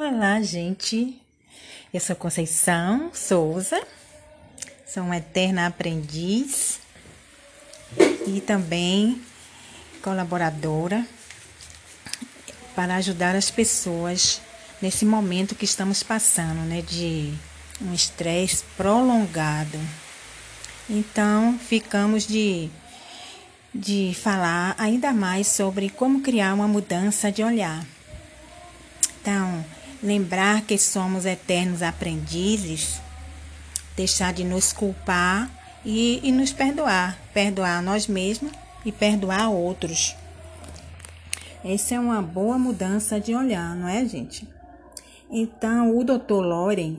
Olá, gente. Eu sou Conceição Souza, sou uma eterna aprendiz e também colaboradora para ajudar as pessoas nesse momento que estamos passando, né, de um estresse prolongado. Então, ficamos de de falar ainda mais sobre como criar uma mudança de olhar. Então, lembrar que somos eternos aprendizes, deixar de nos culpar e, e nos perdoar, perdoar a nós mesmos e perdoar outros. Essa é uma boa mudança de olhar, não é, gente? Então, o Dr. Loren,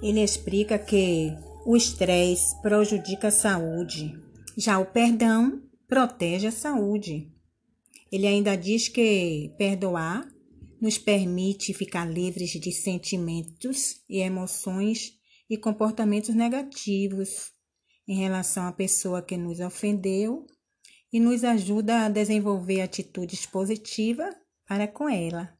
ele explica que o estresse prejudica a saúde, já o perdão protege a saúde. Ele ainda diz que perdoar nos permite ficar livres de sentimentos e emoções e comportamentos negativos em relação à pessoa que nos ofendeu e nos ajuda a desenvolver atitudes positivas para com ela.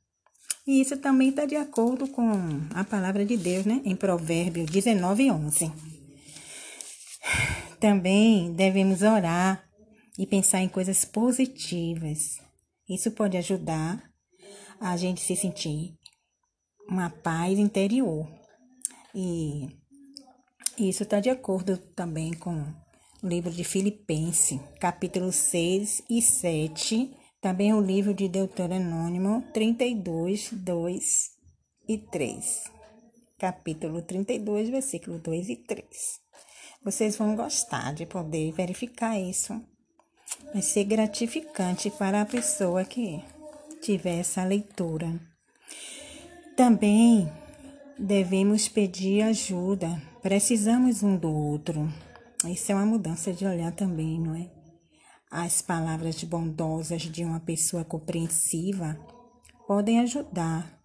E isso também está de acordo com a palavra de Deus, né? Em Provérbios 19, 11. Também devemos orar e pensar em coisas positivas. Isso pode ajudar a gente se sentir uma paz interior. E isso está de acordo também com o livro de Filipenses, capítulo 6 e 7, também o livro de Deuteronômio 32, 2 e 3. Capítulo 32, versículo 2 e 3. Vocês vão gostar de poder verificar isso. Vai ser gratificante para a pessoa que tiver essa leitura. Também devemos pedir ajuda, precisamos um do outro. Isso é uma mudança de olhar também, não é? As palavras bondosas de uma pessoa compreensiva podem ajudar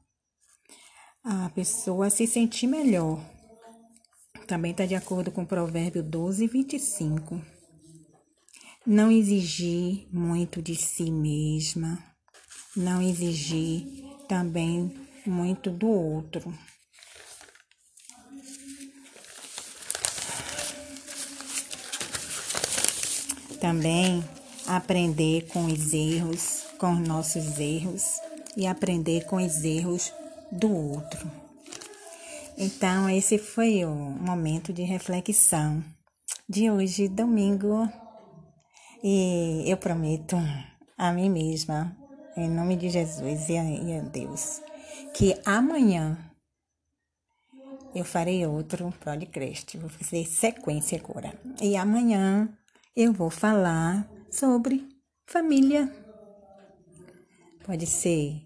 a pessoa a se sentir melhor. Também está de acordo com o provérbio 12, 25. Não exigir muito de si mesma não exigir também muito do outro. Também aprender com os erros, com os nossos erros e aprender com os erros do outro. Então, esse foi o momento de reflexão de hoje, domingo. E eu prometo a mim mesma em nome de Jesus e a, e a Deus, que amanhã eu farei outro podcast. Vou fazer sequência agora. E amanhã eu vou falar sobre família. Pode ser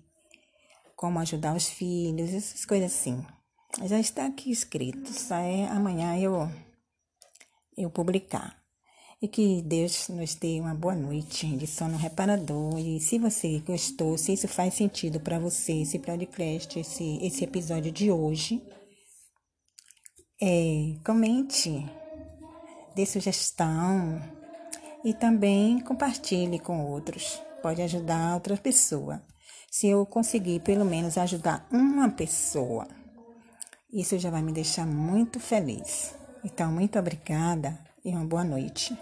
como ajudar os filhos, essas coisas assim. Já está aqui escrito. Só é amanhã eu eu publicar. E que Deus nos dê uma boa noite de sono reparador. E se você gostou, se isso faz sentido para você, esse podcast, esse, esse episódio de hoje, é, comente, dê sugestão e também compartilhe com outros. Pode ajudar outra pessoa. Se eu conseguir pelo menos ajudar uma pessoa, isso já vai me deixar muito feliz. Então, muito obrigada e uma boa noite.